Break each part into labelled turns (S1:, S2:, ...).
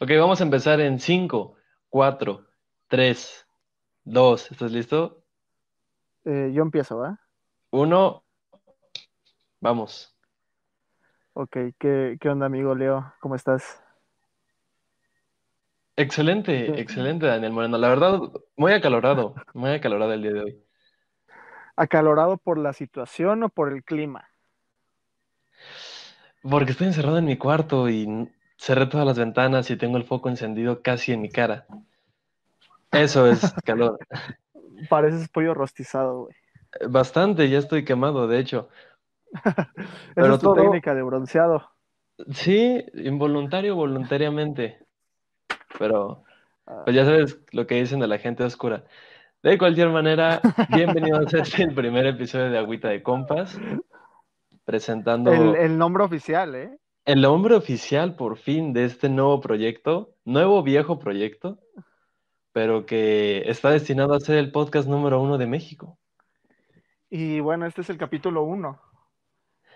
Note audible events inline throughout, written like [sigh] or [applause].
S1: Ok, vamos a empezar en 5, 4, 3, 2. ¿Estás listo?
S2: Eh, yo empiezo, ¿va?
S1: 1. Vamos.
S2: Ok, ¿qué, qué onda, amigo Leo? ¿Cómo estás?
S1: Excelente,
S2: Sí.
S1: excelente, Daniel Moreno. La verdad, muy acalorado, muy acalorado el día de hoy.
S2: ¿Acalorado por la situación o por el clima?
S1: Porque estoy encerrado en mi cuarto y cerré todas las ventanas y tengo el foco encendido casi en mi cara. Eso es [laughs] calor.
S2: Pareces pollo rostizado, güey.
S1: Bastante, ya estoy quemado, de hecho. [laughs]
S2: Esa
S1: Pero
S2: es tu
S1: todo-
S2: técnica de bronceado.
S1: Sí, involuntario, voluntariamente. Pero,
S2: Ah,
S1: pues ya sabes lo que dicen de la gente oscura. De cualquier manera, [laughs] bienvenidos a este primer episodio de Agüita de Compas, presentando
S2: el, el nombre oficial, ¿eh?
S1: El nombre oficial por fin de este nuevo proyecto, nuevo viejo proyecto, pero que está destinado a ser el podcast número uno de México.
S2: Y bueno, este es el capítulo uno.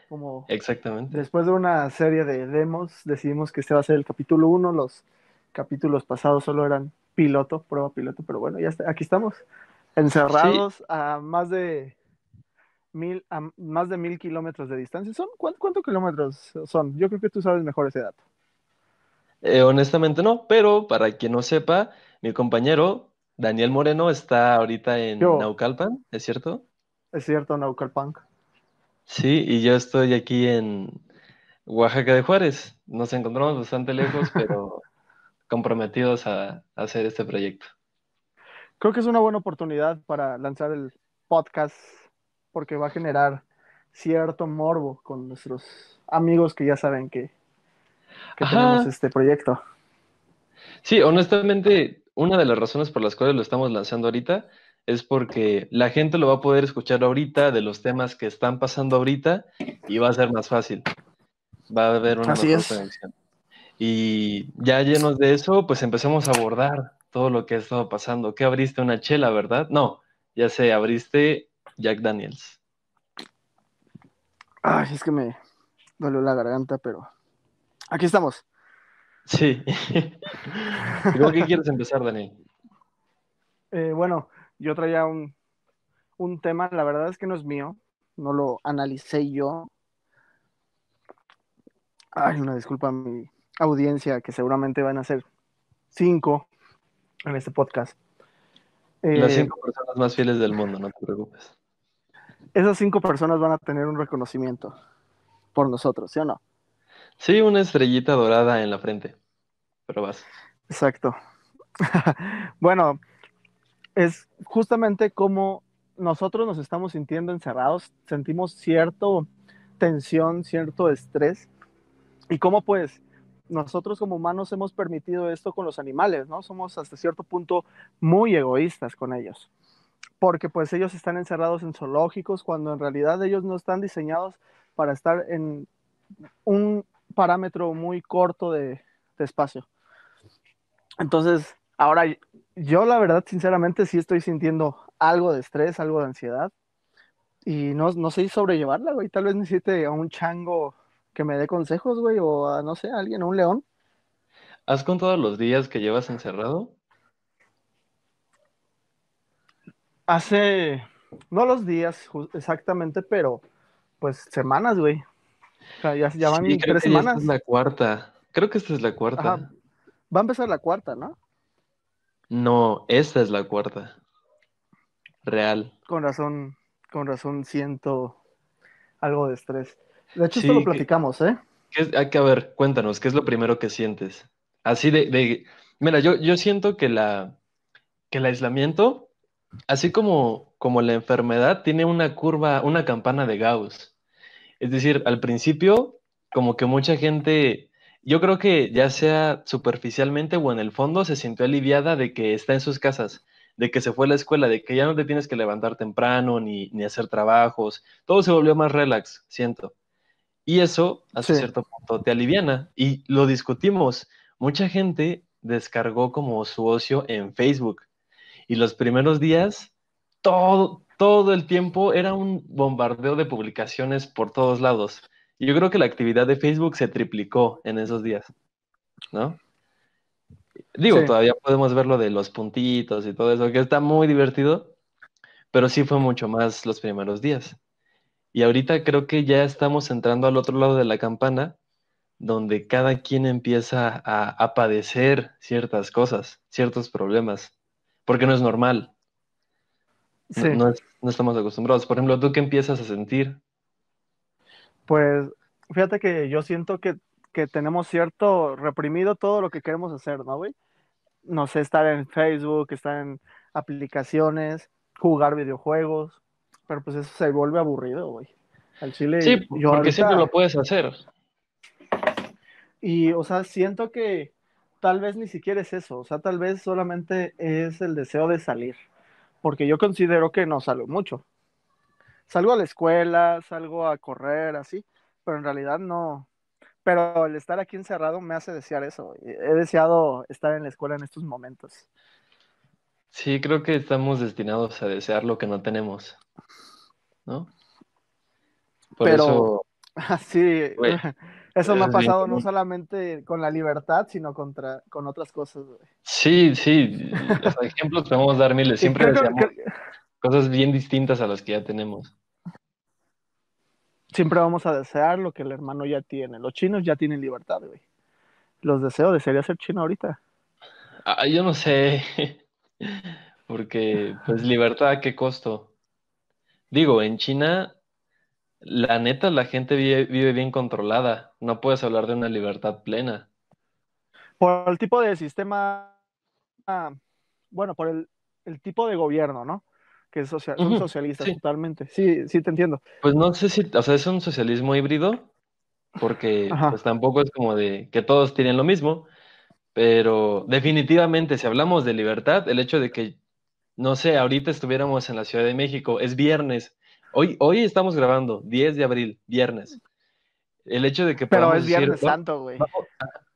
S2: Como
S1: Exactamente.
S2: después de una serie de demos, decidimos que este va a ser el capítulo uno. Los capítulos pasados solo eran piloto, prueba piloto, pero bueno, ya está, aquí estamos, encerrados a más de mil, a más de mil kilómetros de distancia. ¿Son cuánto, cuánto kilómetros son? Yo creo que tú sabes mejor ese dato.
S1: Eh, honestamente no, pero para quien no sepa, mi compañero Daniel Moreno está ahorita en
S2: Yo.
S1: Naucalpan, ¿es cierto?
S2: Es cierto, Naucalpunk.
S1: Sí, y yo estoy aquí en Oaxaca de Juárez. Nos encontramos bastante lejos, [laughs] pero comprometidos a, a hacer este proyecto.
S2: Creo que es una buena oportunidad para lanzar el podcast porque va a generar cierto morbo con nuestros amigos que ya saben que, tenemos este proyecto.
S1: Sí, honestamente, una de las razones por las cuales lo estamos lanzando ahorita es porque la gente lo va a poder escuchar ahorita de los temas que están pasando ahorita y va a ser más fácil. Va a haber una
S2: Así
S1: mejor
S2: es.
S1: conexión. Y ya llenos de eso, pues empezamos a abordar todo lo que ha estado pasando. ¿Qué abriste? Una chela, ¿verdad? No, ya sé, abriste Jack Daniels.
S2: Ay, es que me dolió la garganta, pero aquí estamos.
S1: Sí. ¿Y ¿Con qué quieres empezar, Daniel?
S2: Eh, bueno, yo traía un, un tema, la verdad es que no es mío, no lo analicé yo. Ay, una disculpa a mi audiencia, que seguramente van a ser cinco en este podcast. Eh,
S1: Las cinco personas más fieles del mundo, no te preocupes.
S2: Esas cinco personas van a tener un reconocimiento por nosotros, ¿sí o no?
S1: Sí, una estrellita dorada en la frente. Pero vas.
S2: Exacto. [laughs] bueno, es justamente como nosotros nos estamos sintiendo encerrados, sentimos cierto tensión, cierto estrés, y cómo pues nosotros como humanos hemos permitido esto con los animales, ¿no? Somos hasta cierto punto muy egoístas con ellos, porque pues ellos están encerrados en zoológicos cuando en realidad ellos no están diseñados para estar en un parámetro muy corto de, espacio. Entonces, ahora yo la verdad, sinceramente, sí estoy sintiendo algo de estrés, algo de ansiedad. Y no, no sé sobrellevarla, güey. Tal vez necesite a un chango que me dé consejos, güey, o a, no sé, a alguien, a un león.
S1: ¿Has contado los días que llevas encerrado?
S2: Hace, no los días exactamente, pero pues semanas, güey. O sea, ya, ya van
S1: Sí,
S2: tres
S1: que
S2: semanas.
S1: esta es la cuarta. Creo que esta es la cuarta.
S2: Ajá. Va a empezar la cuarta, ¿no?
S1: No, esta es la cuarta. Real.
S2: Con razón, con razón siento algo de estrés. De hecho,
S1: Sí,
S2: esto lo
S1: que-
S2: platicamos, ¿eh?
S1: ¿Qué es- hay que a ver, cuéntanos, ¿qué es lo primero que sientes? Así de, de- mira, yo, yo siento que la, que el aislamiento, así como, como la enfermedad, tiene una curva, una campana de Gauss. Es decir, al principio, como que mucha gente, yo creo que ya sea superficialmente o en el fondo, se sintió aliviada de que está en sus casas, de que se fue a la escuela, de que ya no te tienes que levantar temprano ni, ni hacer trabajos. Todo se volvió más relax, siento. Y eso, hasta
S2: Sí.
S1: cierto punto, te aliviana. Y lo discutimos. Mucha gente descargó como su ocio en Facebook. Y los primeros días, todo, todo el tiempo era un bombardeo de publicaciones por todos lados. Y yo creo que la actividad de Facebook se triplicó en esos días, ¿no? Digo,
S2: Sí.
S1: todavía podemos ver lo de los puntitos y todo eso, que está muy divertido, pero sí fue mucho más los primeros días. Y ahorita creo que ya estamos entrando al otro lado de la campana, donde cada quien empieza a, a padecer ciertas cosas, ciertos problemas, porque no es normal, no,
S2: Sí.
S1: no es- no estamos acostumbrados. Por ejemplo, ¿tú qué empiezas a sentir?
S2: Pues fíjate que yo siento que, que tenemos cierto reprimido todo lo que queremos hacer, ¿no, güey? No sé, estar en Facebook, estar en aplicaciones, jugar videojuegos, pero pues eso se vuelve aburrido, güey. Al chile,
S1: Sí,
S2: yo
S1: porque
S2: ahorita-
S1: siempre lo puedes hacer.
S2: Y, o sea, siento que tal vez ni siquiera es eso, o sea, tal vez solamente es el deseo de salir, porque yo considero que no salgo mucho. Salgo a la escuela, salgo a correr, así, pero en realidad no. Pero el estar aquí encerrado me hace desear eso. He deseado estar en la escuela en estos momentos.
S1: Sí, creo que estamos destinados a desear lo que no tenemos, ¿no? Por
S2: Pero-
S1: eso, [laughs] Güey, [laughs]
S2: eso me ha
S1: es bien
S2: pasado no solamente con la libertad, sino contra, con otras cosas. güey.
S1: sí, sí, los ejemplos podemos dar miles, siempre deseamos
S2: que-
S1: cosas bien distintas a las que ya tenemos.
S2: siempre vamos a desear lo que el hermano ya tiene. Los chinos ya tienen libertad, güey. Los deseo, desearía ser chino ahorita.
S1: Ah, yo no sé, [laughs] porque pues libertad a qué costo. Digo, en China, la neta, la gente vive, vive bien controlada, no puedes hablar de una libertad plena.
S2: Por el tipo de sistema, ah, bueno, por el, el tipo de gobierno, ¿no? Que es socia- son
S1: Ujú,
S2: socialistas
S1: sí.
S2: totalmente. Sí, sí, te entiendo.
S1: Pues no sé si, o sea, es un socialismo híbrido, porque pues tampoco es como de que todos tienen lo mismo, pero definitivamente si hablamos de libertad, el hecho de que, no sé, ahorita estuviéramos en la Ciudad de México, es viernes, hoy, hoy estamos grabando, 10 de abril, viernes. El hecho de que
S2: Pero es Viernes
S1: "Va-
S2: Santo, güey.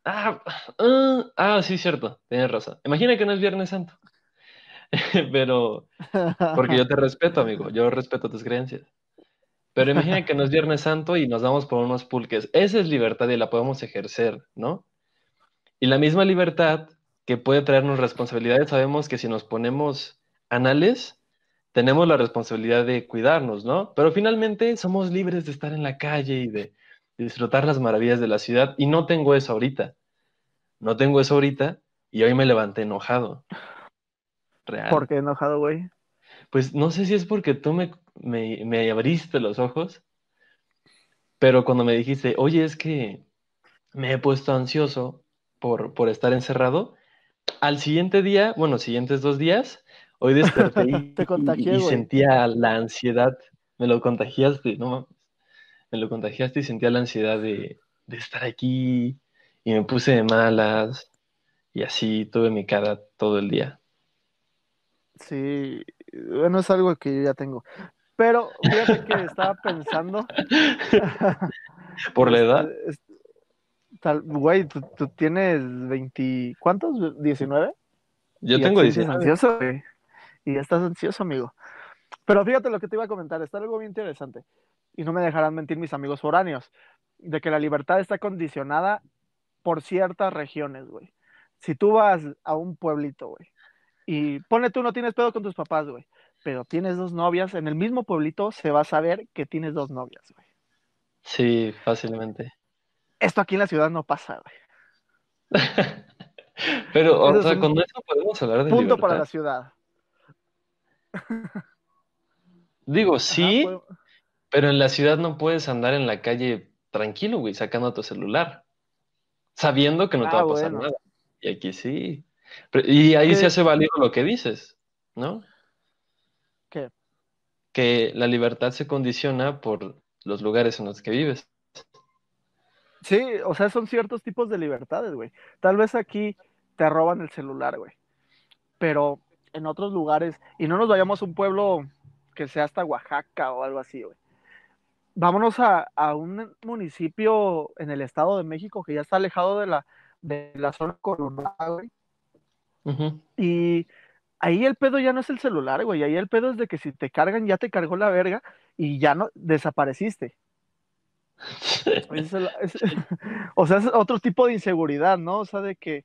S1: Ah, ah, ah, sí, cierto, tienes razón. Imagina que no es Viernes Santo. [laughs] Pero, porque yo te [laughs] respeto, amigo, yo respeto tus creencias. Pero imagina que no es Viernes Santo y nos damos por unos pulques. Esa es libertad y la podemos ejercer, ¿no? Y la misma libertad que puede traernos responsabilidades, sabemos que si nos ponemos anales, tenemos la responsabilidad de cuidarnos, ¿no? Pero finalmente somos libres de estar en la calle y de disfrutar las maravillas de la ciudad y no tengo eso ahorita. No tengo eso ahorita y hoy me levanté enojado. Real.
S2: ¿Por qué enojado, güey?
S1: Pues no sé si es porque tú me, me, me abriste los ojos, pero cuando me dijiste, oye, es que me he puesto ansioso por, por estar encerrado, al siguiente día, bueno, siguientes dos días, hoy desperté [laughs] y,
S2: Te contagié,
S1: y- y
S2: güey.
S1: sentía la ansiedad, me lo contagiaste, no mames, me lo contagiaste y sentía la ansiedad de, de estar aquí y me puse de malas y así tuve mi cara todo el día.
S2: Sí, bueno, es algo que yo ya tengo. Pero fíjate que estaba pensando. [laughs]
S1: Por la edad,
S2: Este, es- tal, güey, tú, tú tienes 20, ¿cuántos? ¿19?
S1: yo tengo
S2: ya te sientes
S1: 19.
S2: ansioso, güey. Y ya estás ansioso, amigo. Pero fíjate lo que te iba a comentar, está algo bien interesante. Y no me dejarán mentir mis amigos foráneos, de que la libertad está condicionada por ciertas regiones, güey. Si tú vas a un pueblito, güey, y ponle tú no tienes pedo con tus papás, güey, pero tienes dos novias, en el mismo pueblito se va a saber que tienes dos novias, güey.
S1: Sí, fácilmente.
S2: Esto aquí en la ciudad no pasa, güey. [laughs]
S1: Pero, o sea,
S2: un
S1: con eso podemos hablar de
S2: Punto para la ciudad.
S1: Digo,
S2: Ajá,
S1: sí,
S2: pues,
S1: pero en la ciudad no puedes andar en la calle tranquilo, güey, sacando tu celular, sabiendo que no te
S2: Ah,
S1: va a pasar
S2: bueno.
S1: nada. Y aquí sí. Pero- y ahí
S2: ¿Qué?
S1: se hace válido lo que dices, ¿no?
S2: ¿Qué?
S1: Que la libertad se condiciona por los lugares en los que vives.
S2: Sí, o sea, son ciertos tipos de libertades, güey. Tal vez aquí te roban el celular, güey. Pero en otros lugares, y no nos vayamos a un pueblo que sea hasta Oaxaca o algo así, güey. Vámonos a, a un municipio en el Estado de México que ya está alejado de la, de la zona conurbada, güey. Y ahí el pedo ya no es el celular, güey. Ahí el pedo es de que si te cargan, ya te cargó la verga y ya no desapareciste. [laughs] Es el- es- [laughs] o sea, es otro tipo de inseguridad, ¿no? O sea, de que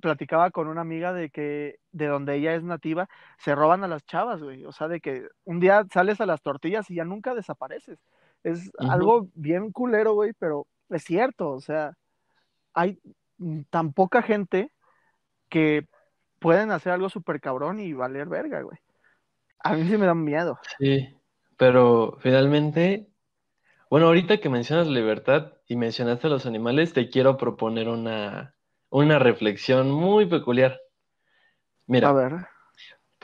S2: platicaba con una amiga de que de donde ella es nativa, se roban a las chavas, güey. O sea, de que un día sales a las tortillas y ya nunca desapareces. Es algo bien culero, güey, pero es cierto, o sea, hay tan poca gente que pueden hacer algo súper cabrón y valer verga, güey. A mí sí me dan miedo.
S1: Sí, pero finalmente, bueno, ahorita que mencionas libertad y mencionaste a los animales, te quiero proponer una, una reflexión muy peculiar. Mira,
S2: A ver,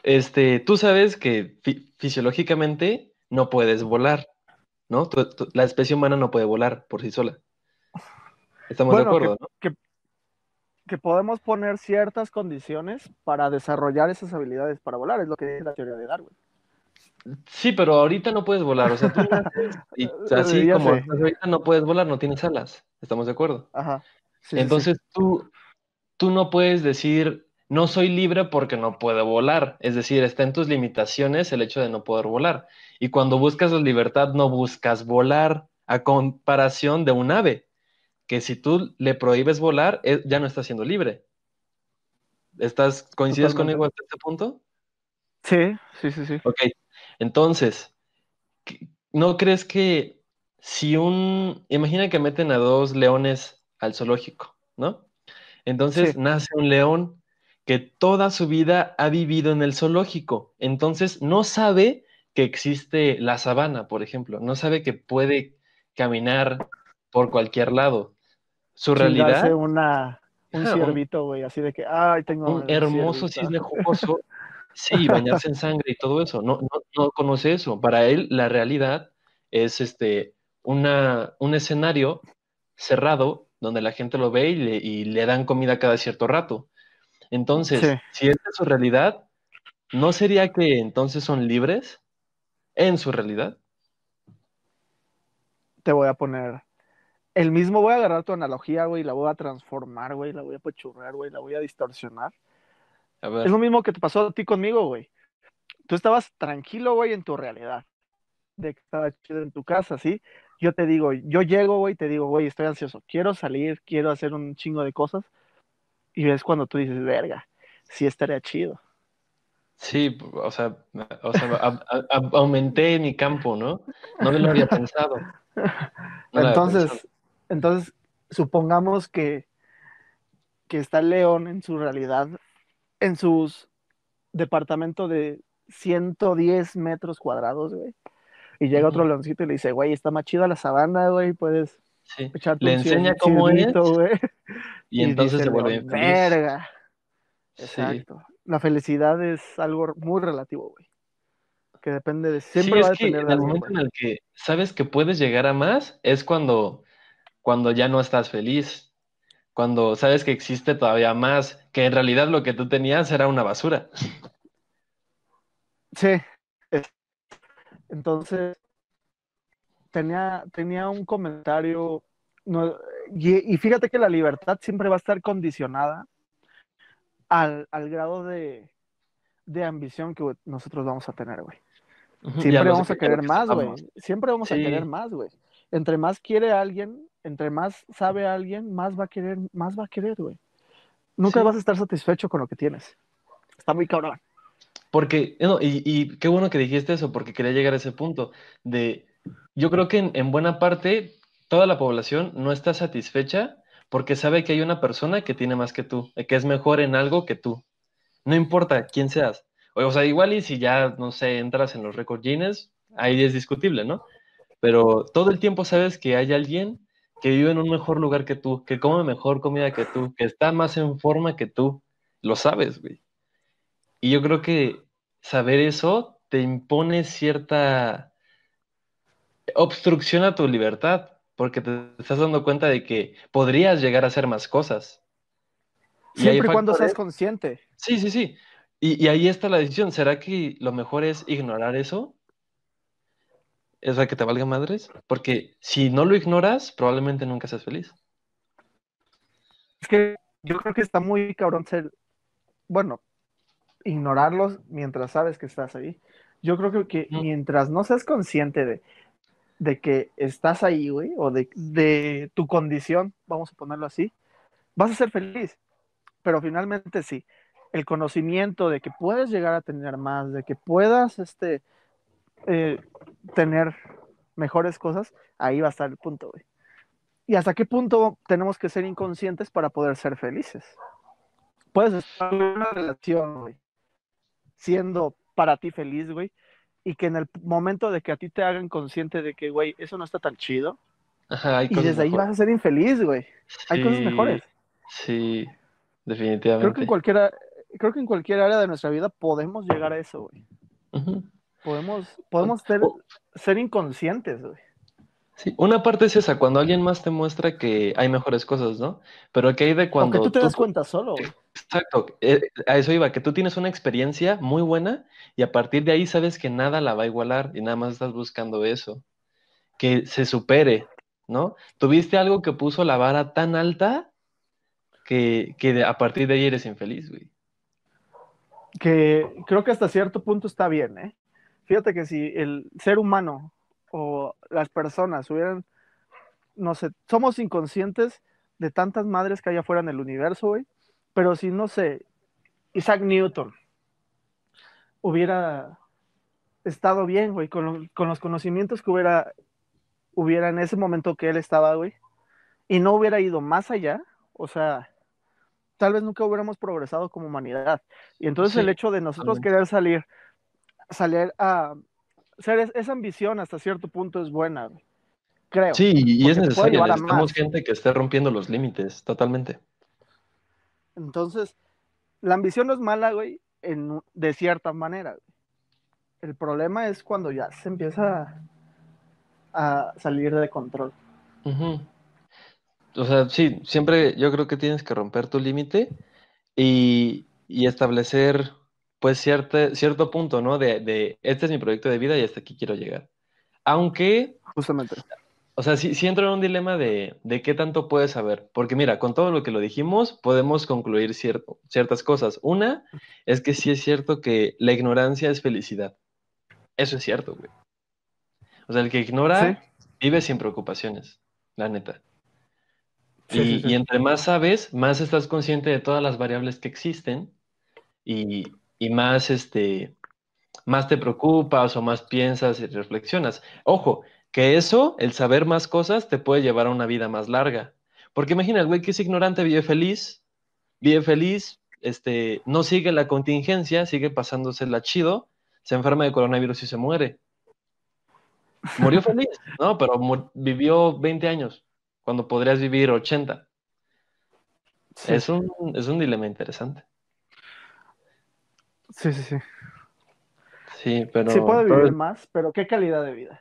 S1: este, tú sabes que fi- fisiológicamente no puedes volar, ¿no? Tú- tú- la especie humana no puede volar por sí sola. Estamos de acuerdo, ¿no?
S2: que, podemos poner ciertas condiciones para desarrollar esas habilidades para volar, es lo que dice la teoría de Darwin.
S1: Sí, pero ahorita no puedes volar, o sea, tú [laughs] y así
S2: Ya
S1: como ahorita no puedes volar, no tienes alas. ¿Estamos de acuerdo?
S2: Ajá. Sí, sí, sí.
S1: Entonces tú, tú no puedes decir, no soy libre porque no puedo volar. Es decir, está en tus limitaciones el hecho de no poder volar. Y cuando buscas la libertad, no buscas volar a comparación de un ave, que si tú le prohíbes volar, eh, ya no estás siendo libre. ¿Estás, coincides
S2: Totalmente.
S1: conmigo hasta este punto?
S2: Sí, sí, sí, sí.
S1: Ok, entonces, ¿qué- ¿no crees que si un, imagina que meten a dos leones al zoológico, ¿no? Entonces
S2: Sí.
S1: nace un león que toda su vida ha vivido en el zoológico, entonces no sabe que existe la sabana, por ejemplo, no sabe que puede caminar por cualquier lado. Su realidad,
S2: una, un
S1: un-
S2: ciervito, güey, así de que, ay, tengo
S1: un hermoso cisne jugoso, [laughs] sí, bañarse en sangre y todo eso, no, no, no conoce eso. Para él la realidad es este, una, un escenario cerrado donde la gente lo ve y le, y le dan comida cada cierto rato. Entonces,
S2: Sí.
S1: si esa es su realidad, ¿no sería que entonces son libres en su realidad?
S2: Te voy a poner el mismo, voy a agarrar tu analogía, güey, la voy a transformar, güey, la voy a pechurrar, güey, la voy a distorsionar.
S1: A
S2: Es lo mismo que te pasó a ti conmigo, güey. Tú estabas tranquilo, güey, en tu realidad. De que estaba chido en tu casa, ¿sí? Yo te digo, yo llego, güey, te digo, güey, estoy ansioso. Quiero salir, quiero hacer un chingo de cosas. Y es cuando tú dices, verga, sí estaría chido.
S1: sí, o sea, o sea, a- a- a- aumenté mi campo, ¿no? No me lo había pensado. [laughs] No lo había
S2: entonces,
S1: pensado.
S2: entonces, supongamos que, que está el león en su realidad, en sus departamento de 110 metros cuadrados, güey. Y llega otro leoncito y le dice, güey, está más chida la sabana, güey, puedes
S1: Sí.
S2: echarte
S1: Le
S2: un
S1: enseña cómo es
S2: güey. [laughs]
S1: y entonces
S2: dice
S1: se
S2: el
S1: vuelve bien feliz.
S2: Verga.
S1: Sí.
S2: Exacto. La felicidad es algo muy relativo, güey. Que depende de,
S1: Sí,
S2: siempre va
S1: es
S2: a depender
S1: en
S2: de
S1: el momento
S2: güey.
S1: en el que sabes que puedes llegar a más es cuando, cuando ya no estás feliz, cuando sabes que existe todavía más, que en realidad lo que tú tenías era una basura.
S2: Sí. Es- Entonces, tenía, tenía un comentario. no, y, y fíjate que la libertad siempre va a estar condicionada al, al grado de, de ambición que nosotros vamos a tener, güey. Siempre vamos a
S1: que-
S2: querer
S1: que
S2: más, güey. Siempre vamos a querer más, güey. Entre más quiere alguien, entre más sabe alguien, más va a querer, más va a querer, güey. Nunca
S1: Sí.
S2: vas a estar satisfecho con lo que tienes. Está muy cabrón.
S1: Porque, no, y, y qué bueno que dijiste eso, porque quería llegar a ese punto de, yo creo que en, en buena parte toda la población no está satisfecha porque sabe que hay una persona que tiene más que tú, eh, que es mejor en algo que tú. No importa quién seas. O, sea, igual y si ya, no sé, entras en los récords Guinness, ahí es discutible, ¿no? Pero todo el tiempo sabes que hay alguien que vive en un mejor lugar que tú, que come mejor comida que tú, que está más en forma que tú. Lo sabes, güey. Y yo creo que saber eso te impone cierta obstrucción a tu libertad, porque te estás dando cuenta de que podrías llegar a hacer más cosas.
S2: Siempre y cuando seas consciente.
S1: Sí, sí, sí. Y, y ahí está la decisión. ¿Será que lo mejor es ignorar eso? ¿Es la que te valga madres? Porque si no lo ignoras, probablemente nunca seas feliz.
S2: Es que yo creo que está muy cabrón ser, bueno, ignorarlos mientras sabes que estás ahí. Yo creo que, mientras no seas consciente de, de que estás ahí, güey, o de, de tu condición, vamos a ponerlo así, vas a ser feliz. pero finalmente sí. El conocimiento de que puedes llegar a tener más, de que puedas este, eh, tener mejores cosas, ahí va a estar el punto, güey. ¿Y hasta qué punto tenemos que ser inconscientes para poder ser felices? Puedes estar en una relación, güey, siendo para ti feliz, güey, y que en el momento de que a ti te hagan consciente de que, güey, eso no está tan chido, y desde ahí vas a ser infeliz, güey. hay cosas mejores.
S1: Sí, definitivamente.
S2: Creo que en cualquiera, creo que en cualquier área de nuestra vida podemos llegar a eso, güey. Podemos, podemos ser, ser inconscientes, güey.
S1: Sí, una parte es esa, cuando alguien más te muestra que hay mejores cosas, ¿no? Pero que hay de cuando...
S2: Aunque tú te das cuenta solo.
S1: Exacto, eh, a eso iba, que tú tienes una experiencia muy buena y a partir de ahí sabes que nada la va a igualar y nada más estás buscando eso, que se supere, ¿no? Tuviste algo que puso la vara tan alta que, que a partir de ahí eres infeliz, güey.
S2: Que creo que hasta cierto punto está bien, ¿eh? Fíjate que si el ser humano o las personas hubieran, no sé, somos inconscientes de tantas madres que hay afuera en el universo, güey, pero si, no sé, Isaac Newton hubiera estado bien, güey, con, los conocimientos que hubiera, hubiera en ese momento que él estaba, güey, y no hubiera ido más allá, o sea, tal vez nunca hubiéramos progresado como humanidad. Y entonces el hecho de nosotros querer salir, salir a, ser esa ambición hasta cierto punto es buena, creo.
S1: Sí, y es necesario. Necesitamos gente que esté rompiendo los límites, totalmente.
S2: Entonces, la ambición no es mala, güey, en, de cierta manera. El problema es cuando ya se empieza a, salir de control.
S1: O sea, sí, siempre yo creo que tienes que romper tu límite y, y establecer pues cierto, cierto punto, ¿no? De, este es mi proyecto de vida y hasta aquí quiero llegar. Aunque...
S2: Justamente.
S1: O sea, sí, entro en un dilema de, qué tanto puedes saber. Porque mira, con todo lo que lo dijimos, podemos concluir ciertas cosas. Una es que sí es cierto que la ignorancia es felicidad. Eso es cierto, güey. O sea, el que ignora vive sin preocupaciones, la neta. y, y, entre más sabes, más estás consciente de todas las variables que existen y, y más, este, más te preocupas o más piensas y reflexionas. Ojo, que eso, el saber más cosas, te puede llevar a una vida más larga. Porque imagina, el güey que es ignorante vive feliz, vive feliz, este, no sigue la contingencia, sigue pasándosela chido, se enferma de coronavirus y se muere. Murió feliz, [laughs] ¿no? Pero vivió 20 años, cuando podrías vivir 80. Es, un, es un dilema interesante.
S2: Sí, sí, sí.
S1: Sí, pero.
S2: Sí puede vivir más, pero ¿qué calidad de vida?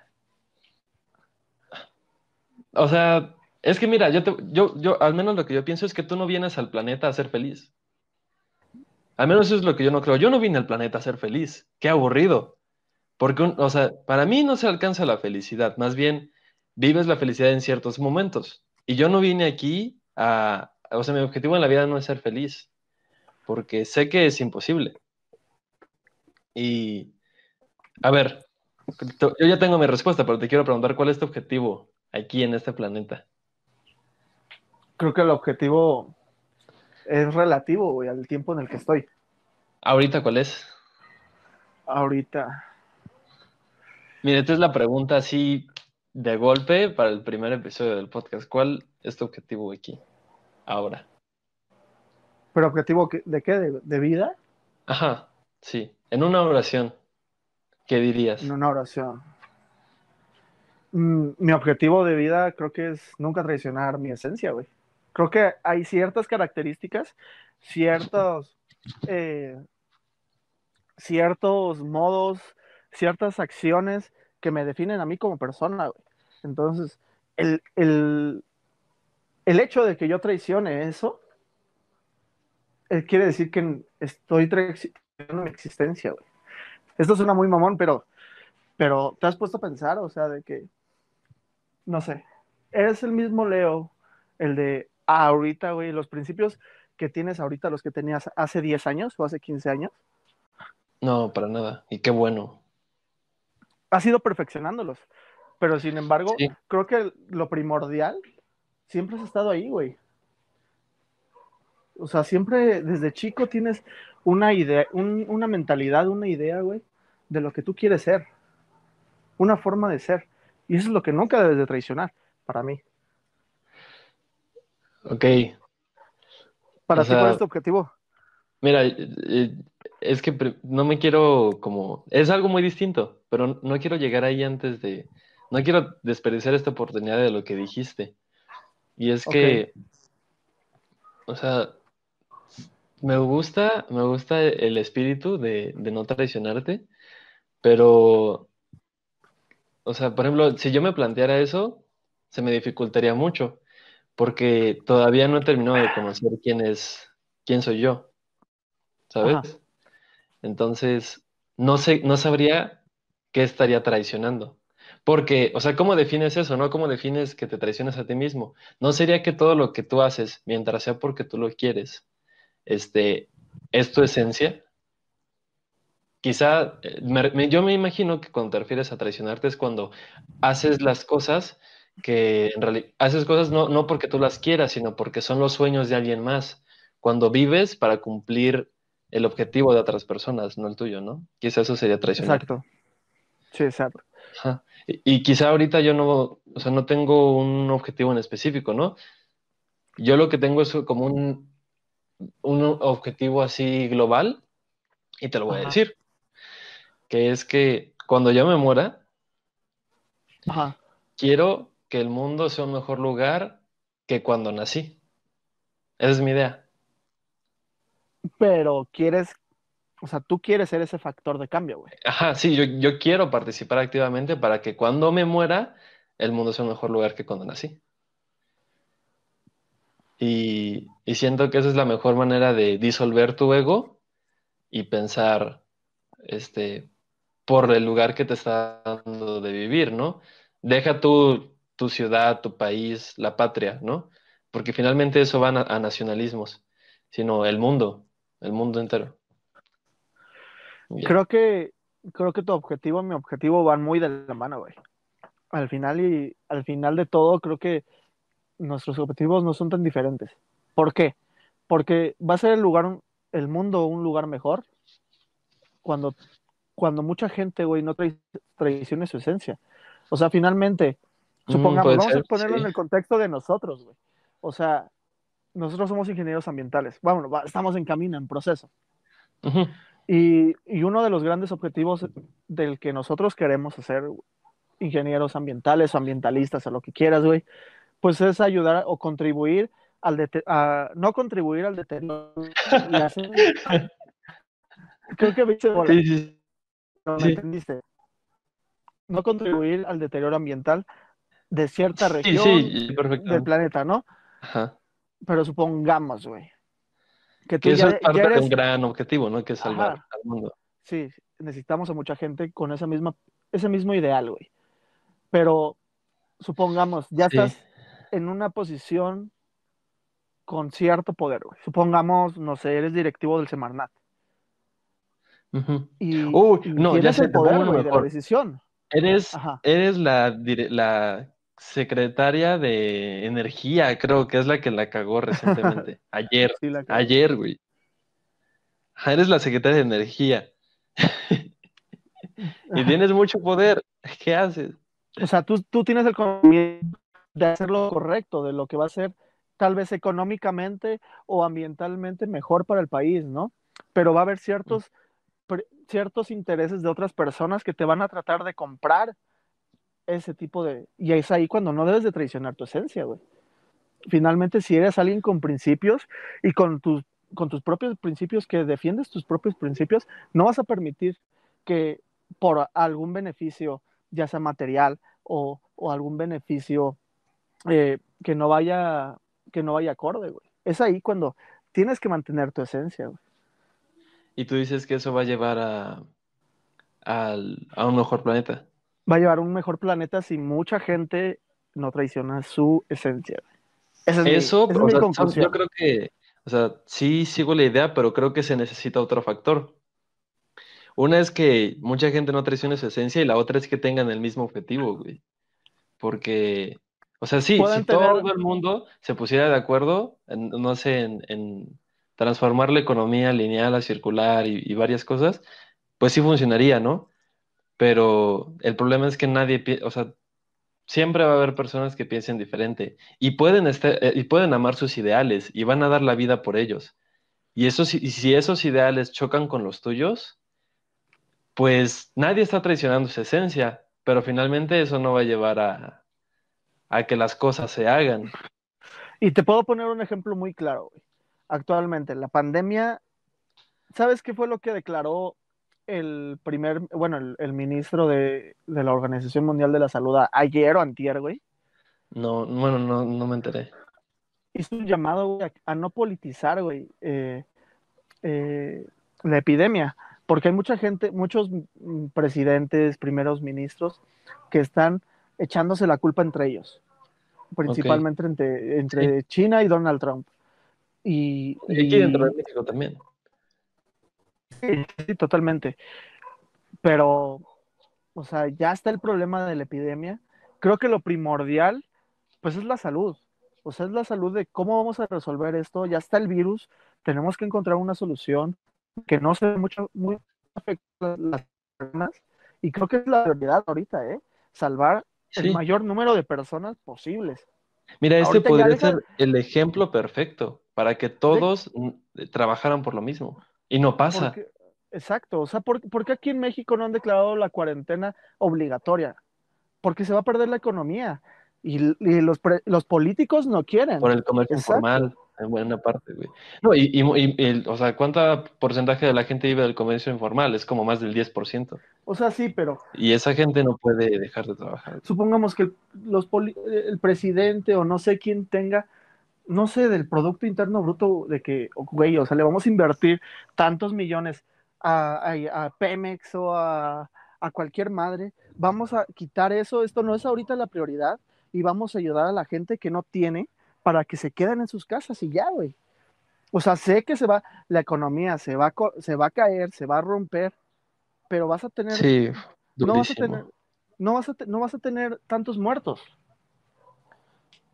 S1: O sea, es que mira, yo, yo, yo, al menos lo que yo pienso es que tú no vienes al planeta a ser feliz. Al menos eso es lo que yo no creo. Yo no vine al planeta a ser feliz. Qué aburrido. Porque, o sea, para mí no se alcanza la felicidad. Más bien, vives la felicidad en ciertos momentos. Y yo no vine aquí a. O sea, mi objetivo en la vida no es ser feliz. Porque sé que es imposible. Y, a ver, yo ya tengo mi respuesta, pero te quiero preguntar cuál es tu objetivo aquí en este planeta.
S2: Creo que el objetivo es relativo, güey, al tiempo en el que estoy.
S1: ¿Ahorita cuál es?
S2: Ahorita.
S1: Mire, esta es la pregunta así de golpe para el primer episodio del podcast. ¿Cuál es tu objetivo aquí? Ahora.
S2: ¿Pero objetivo de qué? de vida?
S1: Ajá, sí. En una oración, ¿qué dirías?
S2: En una oración. Mm, mi objetivo de vida creo que es nunca traicionar mi esencia, güey. Creo que hay ciertas características, ciertos, eh, ciertos modos, ciertas acciones que me definen a mí como persona, güey. Entonces, el, el, el hecho de que yo traicione eso, eh, quiere decir que estoy mi existencia, güey. Esto suena muy mamón, pero, pero te has puesto a pensar, o sea, de que, no sé, eres el mismo Leo, el de ahorita, güey, los principios que tienes ahorita, los que tenías hace 10 años o hace 15 años.
S1: No, para nada. Y qué bueno.
S2: Has ido perfeccionándolos. Pero sin embargo, creo que lo primordial siempre has estado ahí, güey. O sea, siempre desde chico tienes una idea, una mentalidad, una idea, güey, de lo que tú quieres ser. Una forma de ser. Y eso es lo que nunca debes de traicionar, para mí.
S1: Ok.
S2: ¿Para ti cuál es tu objetivo?
S1: Mira, eh, es que no me quiero como... Es algo muy distinto, pero no quiero llegar ahí antes de... No quiero desperdiciar esta oportunidad de lo que dijiste. Y es que, o sea, me gusta, me gusta el espíritu de, de no traicionarte, pero, o sea, por ejemplo, si yo me planteara eso, se me dificultaría mucho, porque todavía no he terminado de conocer quién es, quién soy yo, ¿sabes? Entonces, no sé, no sabría qué estaría traicionando. Porque, o sea, ¿cómo defines eso, no? ¿Cómo defines que te traiciones a ti mismo? ¿No sería que todo lo que tú haces, mientras sea porque tú lo quieres, este, es tu esencia? Quizá, eh, yo me imagino que cuando te refieres a traicionarte es cuando haces las cosas que en realidad haces cosas no, no porque tú las quieras, sino porque son los sueños de alguien más. Cuando vives para cumplir el objetivo de otras personas, no el tuyo, ¿no? Quizá eso sería traicionar.
S2: Exacto. Sí, exacto.
S1: Y, y, quizá ahorita yo no, o sea, no tengo un objetivo en específico, ¿no? Yo lo que tengo es como un, un objetivo así global, y te lo voy a decir, que es que cuando yo me muera, quiero que el mundo sea un mejor lugar que cuando nací. Esa es mi idea.
S2: Pero quieres, o sea, tú quieres ser ese factor de cambio, güey.
S1: Ajá, sí, yo, yo quiero participar activamente para que cuando me muera, el mundo sea un mejor lugar que cuando nací. Y, siento que esa es la mejor manera de disolver tu ego y pensar este, por el lugar que te está dando de vivir, ¿no? Deja tu, tu ciudad, tu país, la patria, ¿no? Porque finalmente eso va a, nacionalismos, sino el mundo, el mundo entero.
S2: Creo que, creo que tu objetivo y mi objetivo van muy de la mano, güey. Al final y al final de todo, creo que nuestros objetivos no son tan diferentes. ¿Por qué? Porque va a ser el lugar, el mundo un lugar mejor cuando, cuando mucha gente, güey, no traicione su esencia. O sea, finalmente, mm, supongamos, vamos a ponerlo en el contexto de nosotros, güey. O sea, nosotros somos ingenieros ambientales. Bueno, estamos en camino, en proceso. y, y, uno de los grandes objetivos del que nosotros queremos hacer ingenieros ambientales o ambientalistas, o lo que quieras, güey, pues es ayudar o contribuir al a, no contribuir al deterioro. [laughs] [laughs] creo que viste no me entendiste. No contribuir al deterioro ambiental de cierta región del planeta, ¿no? Ajá. Pero supongamos, güey.
S1: Que, tú eso es parte de un gran objetivo, ¿no? Que es salvar al mundo.
S2: Sí, necesitamos a mucha gente con esa misma, ese mismo ideal, güey. Pero supongamos, ya estás en una posición con cierto poder, güey. Supongamos, no sé, eres directivo del Semarnat.
S1: Y, no, ya sé, el poder, de la decisión. Eres, eres la, la secretaria de energía, creo que es la que la cagó [laughs] recientemente. Ayer. ayer, güey. Eres la secretaria de energía. [laughs] y tienes mucho poder. ¿Qué haces?
S2: O sea, tú, tú tienes el conocimiento de hacer lo correcto, de lo que va a ser tal vez económicamente o ambientalmente mejor para el país, ¿no? Pero va a haber ciertos, ciertos intereses de otras personas que te van a tratar de comprar ese tipo de... Y es ahí cuando no debes de traicionar tu esencia, güey. Finalmente, si eres alguien con principios y con tus, con tus propios principios, que defiendes tus propios principios, no vas a permitir que por algún beneficio, ya sea material o, o algún beneficio eh, que no vaya, que no vaya acorde, güey. Es ahí cuando tienes que mantener tu esencia, güey.
S1: Y tú dices que eso va a llevar a, a, un mejor planeta.
S2: Va a llevar a un mejor planeta si mucha gente no traiciona su esencia.
S1: es eso, yo creo que, o sea, sí sigo la idea, pero creo que se necesita otro factor. Una es que mucha gente no traicione su esencia y la otra es que tengan el mismo objetivo, güey. Porque o sea, sí, si todo el mundo se pusiera de acuerdo, no sé, en, transformar la economía lineal a circular y, varias cosas, pues sí funcionaría, ¿no? Pero el problema es que nadie, o sea, siempre va a haber personas que piensen diferente y pueden, este- eh, y pueden amar sus ideales y van a dar la vida por ellos. Y, esos, y si esos ideales chocan con los tuyos, pues nadie está traicionando su esencia, pero finalmente eso no va a llevar a, a que las cosas se hagan.
S2: Y te puedo poner un ejemplo muy claro, güey. Actualmente, la pandemia, ¿sabes qué fue lo que declaró el primer, bueno, el, el ministro de, de la Organización Mundial de la Salud ayer o antier, güey?
S1: No, bueno, no, no me enteré.
S2: Hizo un llamado, güey, a, a no politizar, güey, eh, eh, la epidemia, porque hay mucha gente, muchos presidentes, primeros ministros, que están echándose la culpa entre ellos, principalmente entre, entre China y Donald Trump. Y,
S1: Y aquí
S2: y-
S1: dentro de México también.
S2: Sí, sí, totalmente. Pero, o sea, ya está el problema de la epidemia. Creo que lo primordial, pues es la salud. O sea, es la salud de cómo vamos a resolver esto. Ya está el virus, tenemos que encontrar una solución que no se mucho, muy afecte a las personas. Y creo que es la prioridad ahorita, ¿eh? Salvar el mayor número de personas posibles.
S1: Mira, este
S2: Ahorita
S1: podría ser el ejemplo perfecto para que todos mm, trabajaran por lo mismo. Y no pasa.
S2: Porque- exacto, o sea, ¿por, por qué aquí en México no han declarado la cuarentena obligatoria? Porque se va a perder la economía y, y los, pre- los políticos no quieren.
S1: Por el comercio
S2: Exacto.
S1: informal, en buena parte, güey. No, y, y- y o sea, ¿cuánto porcentaje de la gente vive del comercio informal? Es como más del 10%.
S2: O sea, sí, pero
S1: Y esa gente no puede dejar de trabajar.
S2: supongamos que los poli- el presidente o no sé quién tenga, no sé, del Producto Interno Bruto, de que, güey, o sea, le vamos a invertir tantos millones a, a- a Pemex o a, a cualquier madre, vamos a quitar eso, esto no es ahorita la prioridad y vamos a ayudar a la gente que no tiene para que se queden en sus casas y ya, güey. O sea, sé que se va, la economía se va, se va a caer, se va a romper, pero vas a tener
S1: Sí,
S2: no vas a tener, no vas a, no vas a tener tantos muertos.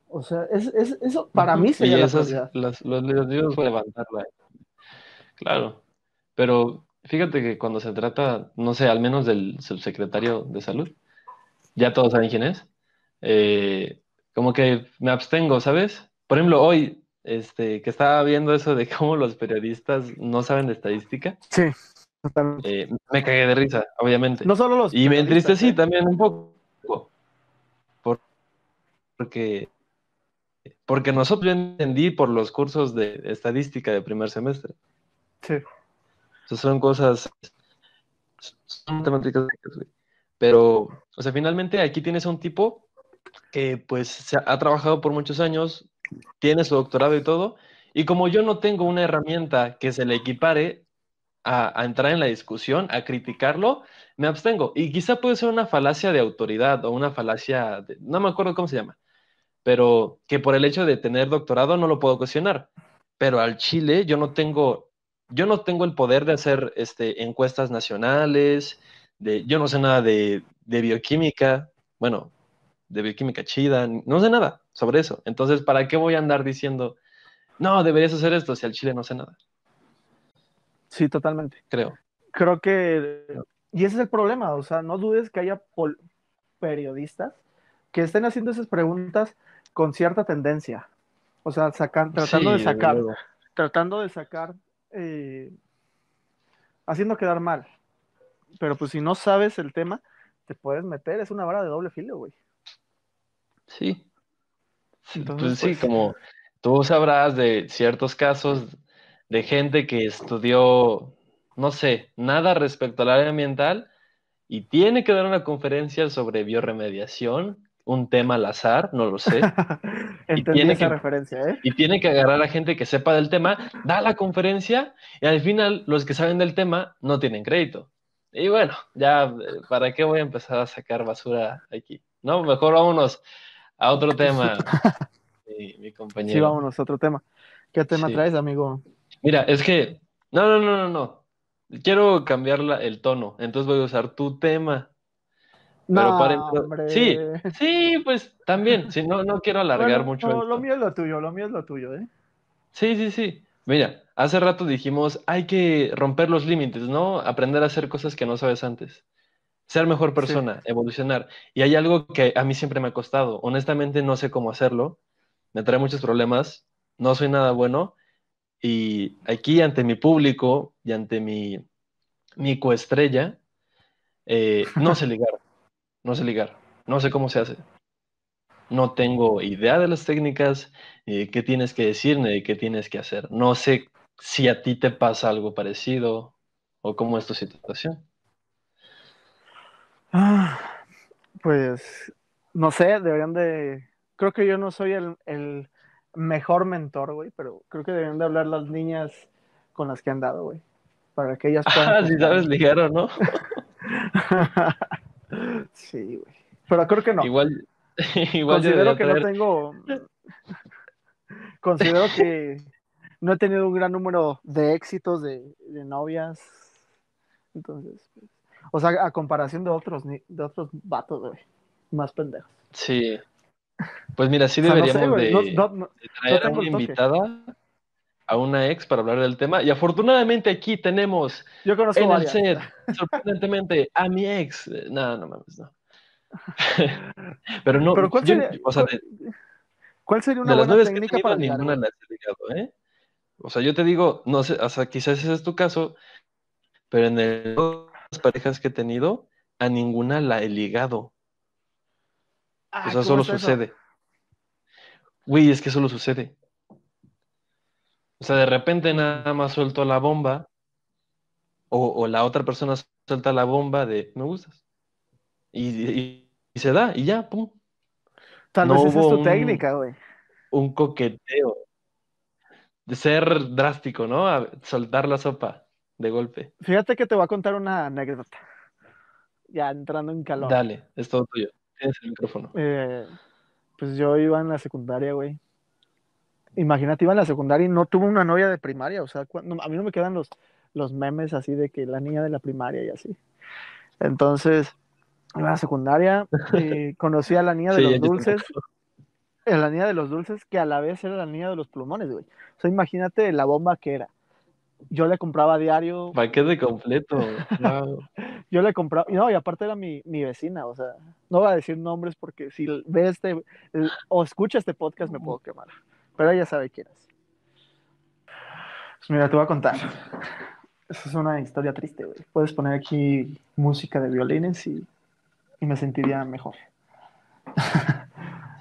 S2: O sea, es, es- eso para mí sería
S1: Y
S2: la
S1: esas,
S2: prioridad.
S1: las, los pueden levantarla. Claro. Pero fíjate que cuando se trata, no sé, al menos del subsecretario de salud, ya todos saben quién es, eh, como que me abstengo, ¿sabes? Por ejemplo, hoy, este, que estaba viendo eso de cómo los periodistas no saben de estadística,
S2: Sí, totalmente.
S1: eh, me cagué de risa, obviamente.
S2: No solo los
S1: Y me entristecí
S2: ¿eh?
S1: también un poco. Por- porque, porque nosotros yo entendí por los cursos de estadística de primer semestre.
S2: Sí.
S1: Esas son cosas, son matemáticas. Pero, o sea, finalmente aquí tienes a un tipo que pues se ha trabajado por muchos años, tiene su doctorado y todo, y como yo no tengo una herramienta que se le equipare a, a entrar en la discusión, a criticarlo, me abstengo. Y quizá puede ser una falacia de autoridad o una falacia, de- no me acuerdo cómo se llama, pero que por el hecho de tener doctorado no lo puedo cuestionar. Pero al Chile yo no tengo, yo no tengo el poder de hacer este, encuestas nacionales, de, yo no sé nada de, de bioquímica, bueno, de bioquímica chida, no sé nada sobre eso. Entonces, ¿para qué voy a andar diciendo, no, deberías hacer esto si al Chile no sé nada?
S2: Sí, totalmente.
S1: Creo.
S2: Creo que, y ese es el problema, o sea, no dudes que haya periodistas que estén haciendo esas preguntas con cierta tendencia. O sea, sacan, tratando
S1: Sí,
S2: de sacar, tratando de sacar, eh, haciendo quedar mal. Pero pues si no sabes el tema, te puedes meter, es una vara de doble filo, güey.
S1: Sí. Sí,
S2: Entonces,
S1: pues sí,
S2: pues-
S1: como tú sabrás de ciertos casos de gente que estudió, no sé, nada respecto al área ambiental y tiene que dar una conferencia sobre bioremediación, un tema al azar, no lo sé, [laughs]
S2: Entendí
S1: tiene
S2: esa
S1: que-
S2: referencia, ¿eh?
S1: y tiene que agarrar a gente que sepa del tema, da la conferencia y al final los que saben del tema no tienen crédito. Y bueno, ya, ¿para qué voy a empezar a sacar basura aquí? No, mejor vámonos a otro tema, [laughs] mi, mi compañero.
S2: Sí, vámonos, otro tema. ¿Qué tema
S1: Sí.
S2: traes, amigo?
S1: Mira, es que, no, no, no, no, no. Quiero cambiar la- el tono, entonces voy a usar tu tema. Pero para entrar-. Sí, sí, pues también, si no, no quiero alargar
S2: Bueno,
S1: mucho
S2: no, lo mío es lo tuyo, lo mío es lo tuyo, ¿eh?
S1: Sí, sí, sí. Mira, hace rato dijimos, hay que romper los límites, ¿no? Aprender a hacer cosas que no sabes antes. Ser mejor persona, evolucionar. Y hay algo que a mí siempre me ha costado. Honestamente no sé cómo hacerlo. Me trae muchos problemas. No soy nada bueno. Y aquí ante mi público y ante mi, mi coestrella, eh, no sé ligar. No sé ligar. No sé cómo se hace. No tengo idea de las técnicas, ni de qué tienes que decir, ni de qué tienes que hacer. No sé si a ti te pasa algo parecido o cómo es tu situación.
S2: Ah, pues no sé, deberían de. Creo que yo no soy el, mejor mentor, güey, pero creo que deberían de hablar las niñas con las que han dado, güey. Para que ellas [laughs]
S1: puedan. Ah, si sabes ligar o no. [laughs]
S2: sí, güey. Pero creo que no.
S1: Igual, [laughs] igual
S2: Considero que no tengo. [laughs] Considero que no he tenido un gran número de éxitos de, de novias. Entonces, pues, o sea, a comparación de otros, de otros vatos, güey. Más pendejos.
S1: Sí. Pues mira, sí deberíamos de, traer a una invitada, a una ex para hablar del tema. Y afortunadamente aquí tenemos
S2: Yo conozco
S1: en el set, sorprendentemente, a mi ex. No, no mames, no. [laughs] Pero no,
S2: ¿Pero cuál, sería, o sea, ¿cuál sería una buena técnica para
S1: ninguna la he ligado, ¿eh? O sea, yo te digo, no sé, o sea, quizás ese es tu caso, pero en el parejas que he tenido, a ninguna la he ligado. o sea, solo sucede. Güey, es que solo sucede. O sea, de repente nada más suelto la bomba, o, la otra persona suelta la bomba de me gustas. Y, se da, y ya, pum.
S2: Tal vez esa es tu técnica, güey.
S1: Un coqueteo. De ser drástico, ¿no? soltar la sopa de golpe.
S2: Fíjate que te voy a contar una anécdota. Ya entrando en calor.
S1: Dale, es todo tuyo. Tienes el micrófono.
S2: Eh, pues yo iba en la secundaria, güey. Imagínate, iba en la secundaria y no tuve una novia de primaria. O sea, a mí no me quedan los, los memes así de que la niña de la primaria y así. Entonces, en la secundaria [laughs] eh, conocí a la niña de los dulces. La niña de los dulces, que a la vez era la niña de los plumones, güey. O sea, imagínate la bomba que era yo le compraba diario.
S1: qué de completo. [laughs]
S2: yo le compraba, no, y aparte era mi, vecina, o sea, no voy a decir nombres porque si ve este o escucha este podcast me puedo quemar, pero ella sabe quién es. Pues mira, te voy a contar. Esa es una historia triste, güey. Puedes poner aquí música de violines y, me sentiría mejor.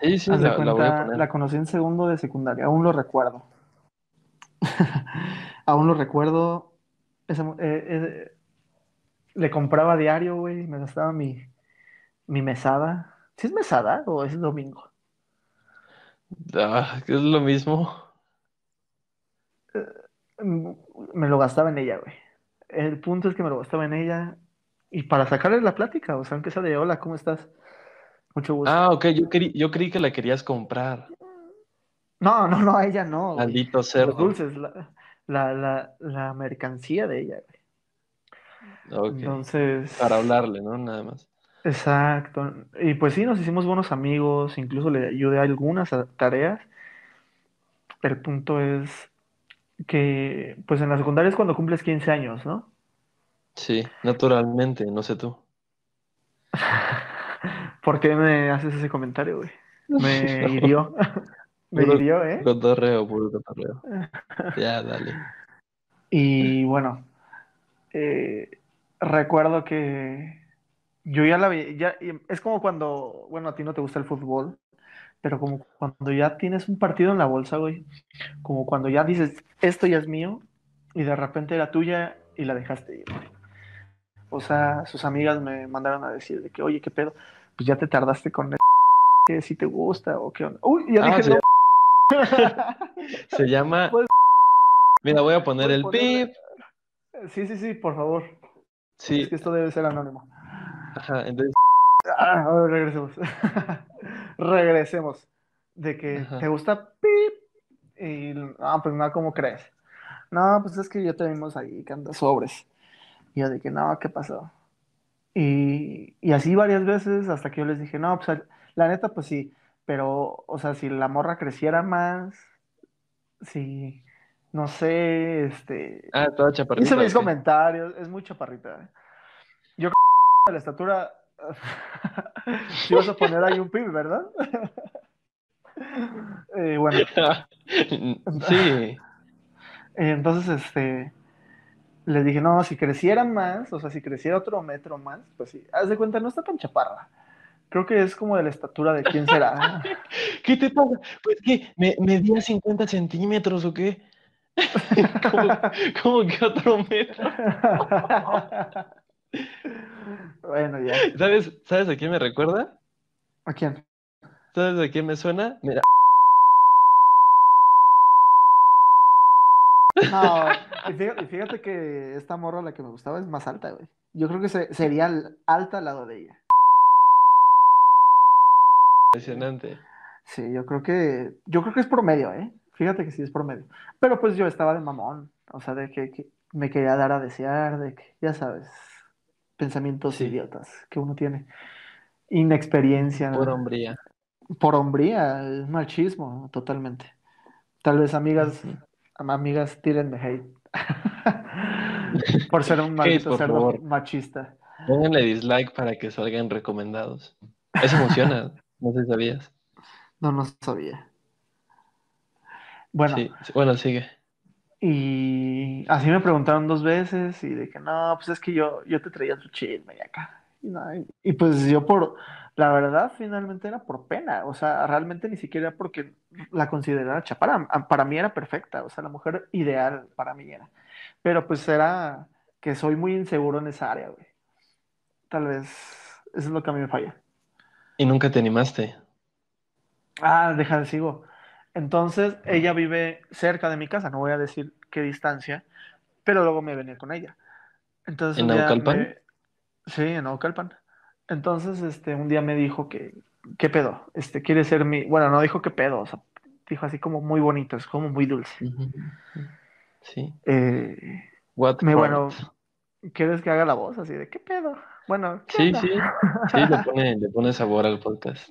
S1: Sí, sí, la,
S2: la, voy a poner. la conocí en segundo de secundaria, aún lo recuerdo. [laughs] aún lo recuerdo. Eh, eh, le compraba diario, güey, me gastaba mi, mi mesada. ¿Sí es mesada o es domingo?
S1: Ah, es lo mismo.
S2: Eh, me lo gastaba en ella, güey. El punto es que me lo gastaba en ella y para sacarle la plática, o sea, aunque sea de hola, ¿cómo estás? Mucho gusto.
S1: Ah, ok, yo, creí, yo creí que la querías comprar.
S2: No, no, no, a ella no.
S1: Maldito cerdo.
S2: Los dulces, la, la, la mercancía de ella, güey. Entonces.
S1: Para hablarle, ¿no? Nada más.
S2: Exacto. Y pues sí, nos hicimos buenos amigos, incluso le ayudé a algunas tareas. El punto es que, pues en la secundaria es cuando cumples 15 años, ¿no?
S1: Sí, naturalmente, no sé tú. [laughs]
S2: ¿Por qué me haces ese comentario, güey? [laughs] Me hirió. [laughs] Me hirió, ¿eh?
S1: Cotorreo, puro cotorreo. ya, dale.
S2: Y bueno, eh, recuerdo que yo ya la vi, ya, es como cuando, bueno, a ti no te gusta el fútbol, pero como cuando ya tienes un partido en la bolsa, güey, como cuando ya dices, esto ya es mío, y de repente era tuya y la dejaste ir, O sea, sus amigas me mandaron a decir de que, oye, ¿qué pedo? Pues ya te tardaste con el [laughs] que si te gusta o qué onda. Uy, ya ah, dije, no, [laughs]
S1: Se llama. Mira, voy a poner el pip.
S2: Sí, sí, sí, por favor.
S1: Sí.
S2: Es que esto debe ser anónimo.
S1: Ajá, entonces.
S2: Ah, regresemos. [laughs] regresemos. De que te gusta pip. Y. Ah, pues no, ¿cómo crees? No, pues es que ya te vimos ahí que andas sobres. Y yo de que no, ¿qué pasó? Y, y así varias veces hasta que yo les dije, no, pues la neta, pues sí pero, o sea, si la morra creciera más, si No sé, este.
S1: Ah, toda chaparrita.
S2: Hice mis comentarios, es muy chaparrita. Que la estatura. [laughs] si vas a poner ahí un pib, ¿verdad? [laughs] Eh, bueno, [laughs]
S1: sí,
S2: entonces, este. Les dije, no, si creciera más, o sea, si creciera otro metro más, pues sí. Haz de cuenta, no está tan chaparra. Creo que es como de la estatura de quién será.
S1: ¿qué te pasa? Pues que me medía 50 centímetros o qué. ¿Cómo, cómo que otro metro?
S2: Bueno, ya.
S1: ¿Sabes, ¿Sabes a quién me recuerda?
S2: ¿A quién?
S1: ¿Sabes a quién me suena? Mira,
S2: No, y fíjate, que esta morra, la que me gustaba, es más alta, güey. Yo creo que se- sería al- alta al lado de ella.
S1: impresionante.
S2: Sí, yo creo que, yo creo que es promedio, ¿eh? Fíjate que sí es promedio. Pero pues yo estaba de mamón, o sea, de que, que me quería dar a desear, de que, ya sabes, pensamientos
S1: Sí.
S2: idiotas que uno tiene. Inexperiencia,
S1: Por hombría.
S2: por hombría, es machismo, totalmente. Tal vez amigas, amigas, tírenme hate. [laughs] Por ser un [laughs] maldito
S1: favor.
S2: machista.
S1: Pónganle dislike para que salgan recomendados. Eso emociona, [laughs] no sé si sabías.
S2: No, no sabía. Bueno,
S1: sí, bueno, sigue.
S2: Y así me preguntaron dos veces y de que no, pues es que yo, yo te traía tu chisme y acá. Y, no, y- y pues yo por, la verdad, finalmente era por pena, o sea, realmente ni siquiera porque la considerara chaparra, para mí era perfecta, o sea, la mujer ideal para mí era. Pero pues era que soy muy inseguro en esa área, güey. Tal vez eso es lo que a mí me falla.
S1: Y nunca te animaste.
S2: Ah, deja de sigo. Entonces, ella vive cerca de mi casa, no voy a decir qué distancia, pero luego me venía con ella. Entonces,
S1: ¿En Naucalpan?
S2: me- Sí, en Naucalpan. Entonces, este, un día me dijo que, ¿qué pedo? Este, quiere ser mi... Bueno, no dijo qué pedo, o sea, dijo así como muy bonito, es como muy dulce.
S1: Sí.
S2: Eh,
S1: What
S2: me, bueno, ¿quieres que haga la voz así de qué pedo? Bueno, ¿qué
S1: Sí,
S2: onda?
S1: sí. Sí, le pone, le pone sabor al podcast.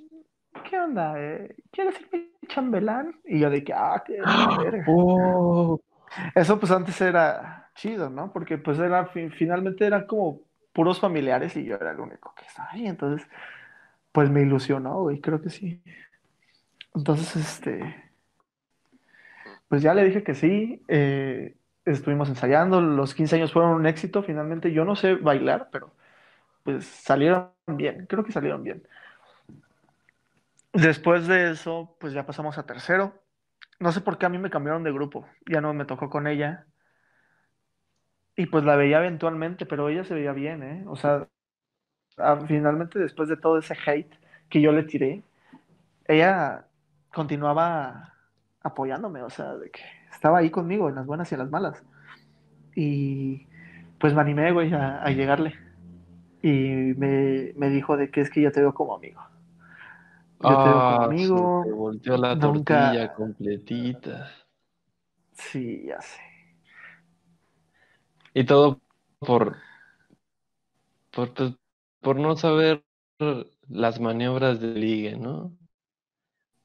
S2: ¿Qué onda? Eh, ¿quieres ser mi chambelán? Y yo de que, ah, qué la verga.
S1: Oh,
S2: Eso pues antes era chido, ¿no? Porque pues era, fi- finalmente eran como puros familiares y yo era el único que estaba ahí, entonces pues me ilusionó, güey, creo que sí. Entonces, este, pues ya le dije que sí, eh, estuvimos ensayando, los 15 años fueron un éxito, finalmente yo no sé bailar, pero pues salieron bien, creo que salieron bien. Después de eso, pues ya pasamos a tercero. No sé por qué a mí me cambiaron de grupo, ya no me tocó con ella. Y pues la veía eventualmente, pero ella se veía bien, ¿eh? O sea, finalmente después de todo ese hate que yo le tiré, ella continuaba apoyándome, o sea, de que estaba ahí conmigo en las buenas y en las malas. Y pues me animé, güey, a, a llegarle. Y me, me dijo de que es que yo te veo como amigo. Yo te veo como
S1: ah, se te volteó la
S2: nunca-
S1: tortilla completita.
S2: Sí, ya sé.
S1: Y todo por, por, por no saber las maniobras de ligue, ¿no?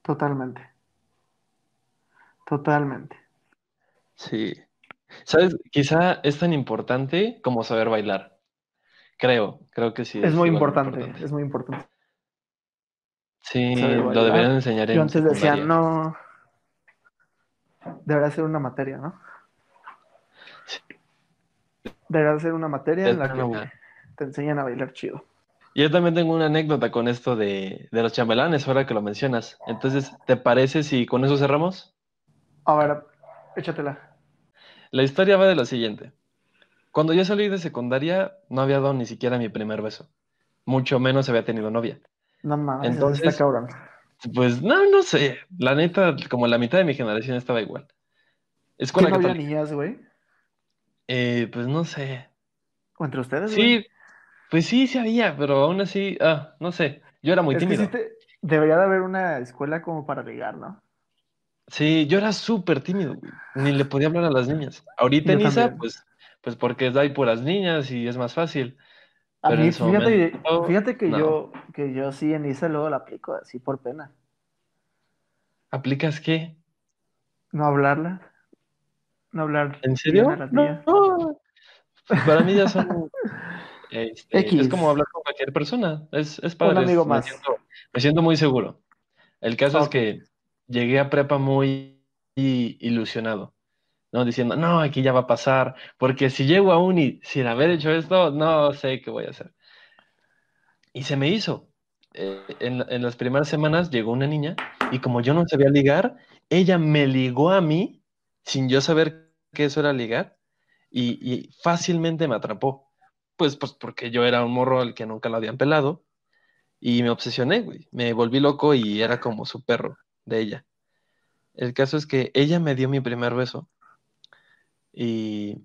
S2: Totalmente. Totalmente.
S1: Sí. ¿Sabes? Quizá es tan importante como saber bailar. Creo, creo que sí.
S2: Es muy importante, es muy importante.
S1: Sí, lo deberían enseñar en
S2: Yo antes decía, no, debería ser una materia, ¿no? Debería ser una materia en la que te enseñan a bailar chido.
S1: Yo también tengo una anécdota con esto de, de los chambelanes, ahora que lo mencionas. Entonces, ¿te parece si con eso cerramos?
S2: A ver, échatela.
S1: La historia va de lo siguiente. Cuando yo salí de secundaria, no había dado ni siquiera mi primer beso. Mucho menos había tenido novia.
S2: No mames,
S1: Entonces-
S2: está cabrón.
S1: Pues no, no sé. La neta, como la mitad de mi generación estaba igual.
S2: ¿Que
S1: Escuela
S2: no había niñas, güey?
S1: Eh, pues no sé.
S2: ¿O entre ustedes?
S1: Sí, pues sí, sí había, pero aún así, ah, no sé. Yo era muy
S2: Es que
S1: tímido.
S2: sí te- debería de haber una escuela como para ligar, ¿no?
S1: Sí, yo era súper tímido, güey. Ni le podía hablar a las niñas. Ahorita en
S2: Yo
S1: ISA,
S2: también.
S1: pues, pues porque hay puras niñas y es más fácil.
S2: A
S1: Pero
S2: mí,
S1: en su
S2: fíjate,
S1: momento,
S2: fíjate que
S1: no.
S2: yo, que yo sí en ISA luego la aplico así por pena.
S1: ¿Aplicas qué?
S2: No hablarla. no hablar
S1: ¿En serio? No. [laughs] Para mí ya son. este,
S2: X.
S1: es como hablar con cualquier persona. Es, es padre.
S2: Un amigo
S1: es-
S2: más.
S1: Me siento, me siento muy seguro. El caso es que llegué a prepa muy ilusionado, ¿no? Diciendo, no, aquí ya va a pasar, porque si llego a uni sin haber hecho esto, no sé qué voy a hacer. Y se me hizo. Eh, en, las primeras semanas llegó una niña y como yo no sabía ligar, ella me ligó a mí sin yo saber que eso era ligar y, y fácilmente me atrapó. Pues, pues porque yo era un morro al que nunca lo habían pelado y me obsesioné, güey. Me volví loco y era como su perro de ella. El caso es que ella me dio mi primer beso y,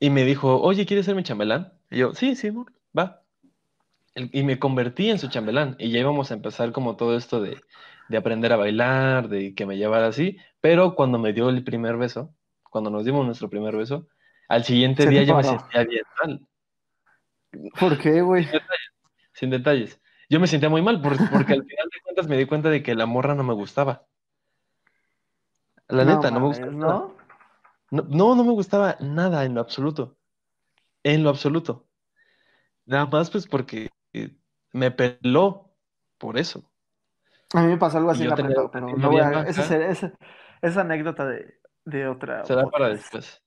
S1: y me dijo, oye, ¿quieres ser mi chambelán? Y yo, sí, sí, amor, va. El- Y me convertí en su chambelán y ya íbamos a empezar como todo esto de, de aprender a bailar, de que me llevara así, pero cuando me dio el primer beso, cuando nos dimos nuestro primer beso, al siguiente
S2: Se
S1: día yo me sentía bien mal,
S2: ¿Por qué, güey?
S1: sin detalles. Yo me sentía muy mal por- porque al [laughs] final de cuentas me di cuenta de que la morra no me gustaba. La neta, no me gustaba.
S2: ¿no?
S1: No, no, no me gustaba nada en lo absoluto. En lo absoluto. Nada más pues porque eh, me peló por eso.
S2: A mí me pasó algo así en la
S1: tenía
S2: prepa, pero no voy a... Esa, será- esa, esa anécdota de, de otra
S1: Será para después.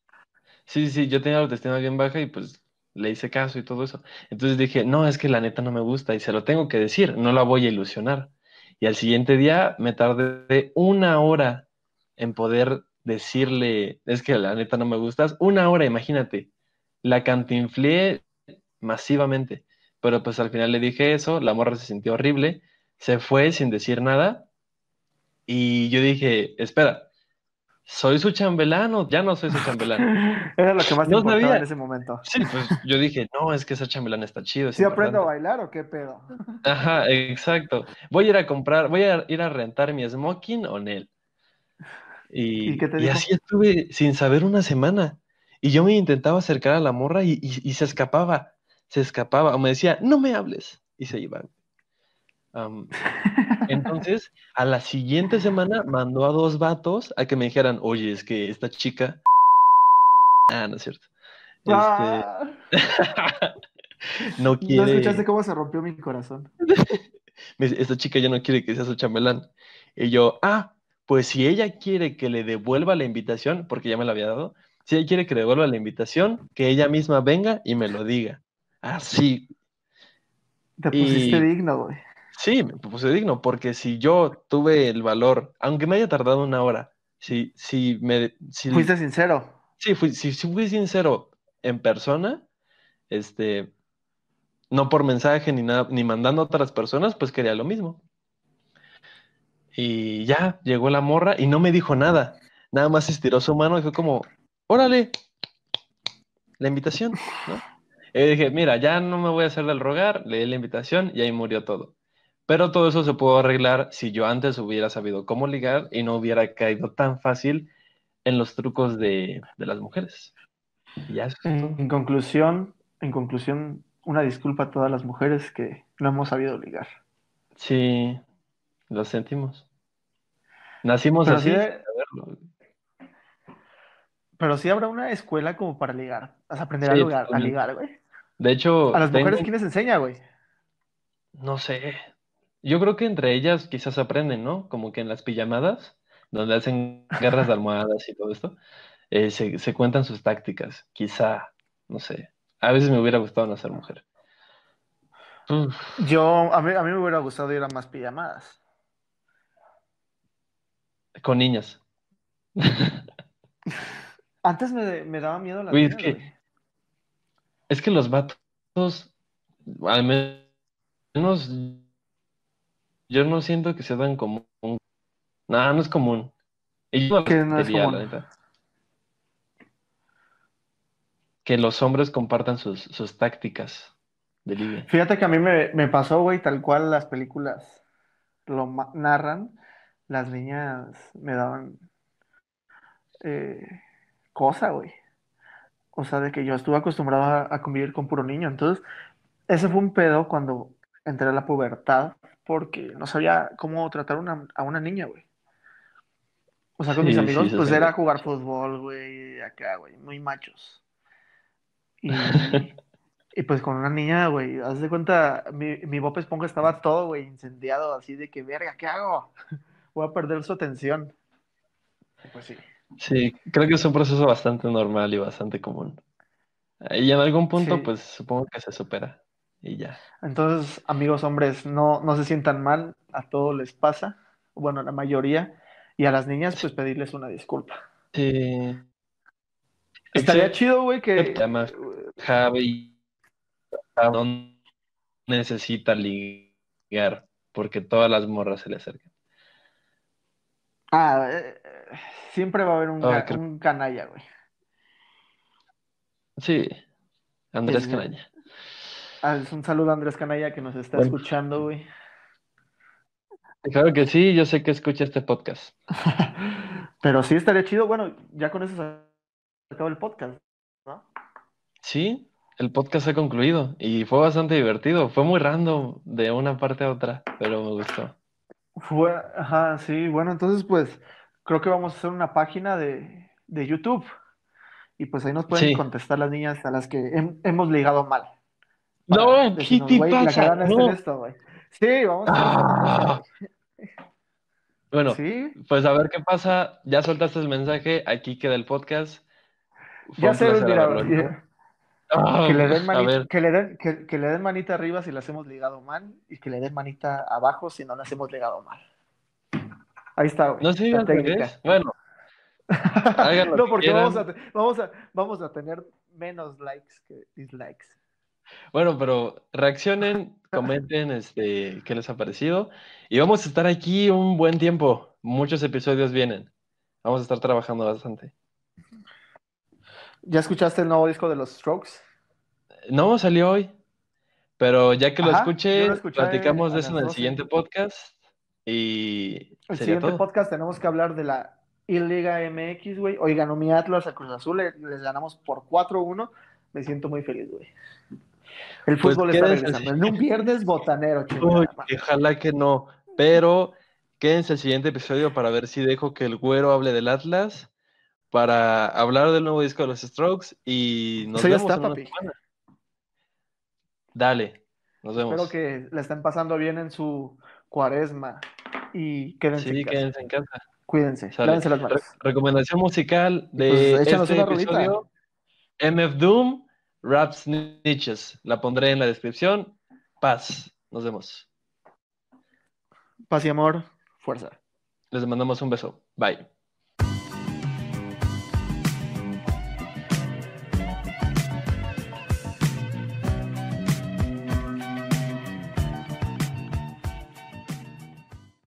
S1: Sí, sí, yo tenía la autoestima bien baja y pues le hice caso y todo eso. Entonces dije, no, es que la neta no me gusta y se lo tengo que decir, no la voy a ilusionar. Y al siguiente día me tardé una hora en poder decirle, es que la neta no me gustas. Una hora, imagínate. La cantinflé masivamente. Pero pues al final le dije eso, la morra se sintió horrible, se fue sin decir nada. Y yo dije, espera, ¿soy su chambelán o ya no soy su chambelán? [laughs]
S2: Era lo que más
S1: No
S2: importaba
S1: sabía.
S2: en ese momento.
S1: Sí, pues yo dije, no, es que esa chambelán está chido.
S2: ¿Sí aprendo a
S1: importante".
S2: bailar o qué pedo?
S1: Ajá, exacto. Voy a ir a comprar, voy a ir a rentar mi smoking o Nel. Y,
S2: ¿Y qué te
S1: y
S2: dijo?
S1: así estuve sin saber una semana. Y yo me intentaba acercar a la morra y, y- se escapaba, se escapaba. O me decía, no me hables. Y se iba. Am, [laughs] entonces, a la siguiente semana mandó a dos vatos a que me dijeran, oye, es que esta chica... Ah, no es cierto. Este,
S2: Ah, [laughs]
S1: no
S2: ¿No
S1: quiere...
S2: escuchaste cómo se rompió mi corazón? [laughs]
S1: Esta chica ya no quiere que sea su chambelán. Y yo, ah, pues si ella quiere que le devuelva la invitación, porque ya me la había dado, si ella quiere que le devuelva la invitación, que ella misma venga y me lo diga. Así,
S2: Te
S1: Y-
S2: pusiste digno, güey.
S1: sí, me puse digno, porque si yo tuve el valor, aunque me haya tardado una hora, si, si me, si,
S2: Fuiste sincero.
S1: sí, fui, si, si fui sincero en persona, este, no por mensaje ni nada, ni mandando a otras personas, pues quería lo mismo. Y ya llegó la morra y no me dijo nada. Nada más estiró su mano y fue como, órale, la invitación, ¿no? Y dije, mira, ya no me voy a hacer del rogar, le di la invitación y ahí murió todo. Pero todo eso se pudo arreglar si yo antes hubiera sabido cómo ligar y no hubiera caído tan fácil en los trucos de, de las mujeres. Y ya
S2: en conclusión, en conclusión, una disculpa a todas las mujeres que no hemos sabido ligar.
S1: Sí, lo sentimos. Nacimos
S2: Pero
S1: así,
S2: sí de-. Pero sí habrá una escuela como para ligar. Vas a aprender
S1: Sí,
S2: a, ligar, a ligar, güey.
S1: De hecho,
S2: A las
S1: tengo-
S2: mujeres, ¿quién les enseña, güey?
S1: no sé. Yo creo que entre ellas quizás aprenden, ¿no? Como que en las pijamadas, donde hacen guerras de [laughs] almohadas y todo esto, eh, se, se cuentan sus tácticas. Quizá, no sé. A veces me hubiera gustado no ser mujer. Uf,
S2: Yo, a mí, a mí me hubiera gustado ir a más pijamadas.
S1: Con niñas. [laughs]
S2: Antes me, me daba miedo
S1: Güey, es que-
S2: güey.
S1: Es que los vatos, al menos, yo no siento que se dan común. Nada, no es común. Y yo
S2: ¿Qué no es común?
S1: la neta, que los hombres compartan sus, sus tácticas de ligue.
S2: Fíjate que a mí me, me pasó, güey, tal cual las películas lo narran. Las niñas me daban eh, cosa, güey. O sea, de que yo estuve acostumbrado a, a convivir con puro niño. Entonces, ese fue un pedo cuando entré a la pubertad, porque no sabía cómo tratar una- a una niña, güey. O sea, con mis
S1: Sí,
S2: amigos,
S1: sí,
S2: pues era jugar fútbol, güey, acá, güey, muy machos. Y, [laughs] y pues con una niña, güey, haz de cuenta, mi, mi Bob Esponja estaba todo, güey, incendiado, así de que, verga, ¿qué hago? Voy a perder su atención. Pues sí.
S1: Sí, creo que es un proceso bastante normal y bastante común. Y en algún punto,
S2: Sí.
S1: pues supongo que se supera. Y ya.
S2: Entonces, amigos hombres, no, no se sientan mal, a todos les pasa, bueno, a la mayoría, y a las niñas, pues pedirles una disculpa.
S1: Sí.
S2: Estaría chido, güey, que...
S1: Javi no necesita ligar porque todas las morras se le acercan.
S2: Ah, eh, siempre va a haber un,
S1: Ah,
S2: ca-
S1: creo-
S2: un canalla, güey.
S1: Sí, Andrés
S2: Sí, sí.
S1: Canaña.
S2: Ah, es un saludo a Andrés Canalla que nos está
S1: Bueno.
S2: escuchando, güey.
S1: Claro que sí, yo sé que escucha este podcast. [laughs]
S2: Pero sí estaría chido. Bueno, ya con eso se acaba el podcast, ¿no?
S1: Sí, el podcast ha concluido y fue bastante divertido. Fue muy random de una parte a otra, pero me gustó.
S2: Fue, ajá, sí, bueno, entonces pues creo que vamos a hacer una página de, de YouTube y pues ahí nos pueden
S1: Sí.
S2: contestar las niñas a las que hem- hemos ligado mal.
S1: No, ¿qué te pasa? No.
S2: esto. Sí, vamos a
S1: Ah. Bueno.
S2: Sí,
S1: pues a ver qué pasa. Ya soltaste el mensaje, aquí queda el podcast. Fue
S2: ya
S1: un Ah,
S2: que le den manita,
S1: ver,
S2: que le den, que, que le den manita arriba si las hemos ligado mal y que le den manita abajo si no las hemos ligado mal. Ahí está, güey.
S1: no sé
S2: la técnica.
S1: Bueno, [laughs]
S2: no,
S1: que
S2: porque vamos a, vamos, a, vamos a tener menos likes que dislikes.
S1: Bueno, pero reaccionen, comenten este, qué les ha parecido. Y vamos a estar aquí un buen tiempo. Muchos episodios vienen. Vamos a estar trabajando bastante.
S2: ¿Ya escuchaste el nuevo disco de los Strokes?
S1: No salió hoy, pero ya que lo
S2: Ajá, lo escuché
S1: platicamos de eso en el
S2: 12.
S1: siguiente podcast. Y
S2: El siguiente
S1: todo.
S2: podcast tenemos que hablar de la I-Liga MX, güey. Hoy ganó mi Atlas a Cruz Azul, le- les ganamos por 4-1. Me siento muy feliz, güey. El
S1: Pues
S2: fútbol está regresando. En un viernes botanero,
S1: Uy,
S2: chingada madre.
S1: ojalá que no. Pero quédense el siguiente episodio para ver si dejo que el güero hable del Atlas, para hablar del nuevo disco de los Strokes y nos vemos
S2: está,
S1: en una
S2: papi.
S1: semana. Dale, nos vemos.
S2: Espero que la estén pasando bien en su cuaresma y quédense
S1: Sí,
S2: en casa.
S1: quédense en casa.
S2: Cuídense, lávense las manos.
S1: Re- recomendación musical de
S2: Pues,
S1: este episodio, MF Doom, Rap Snitches. La pondré en la descripción. Paz. Nos vemos.
S2: Paz y amor, fuerza.
S1: Les mandamos un beso. Bye.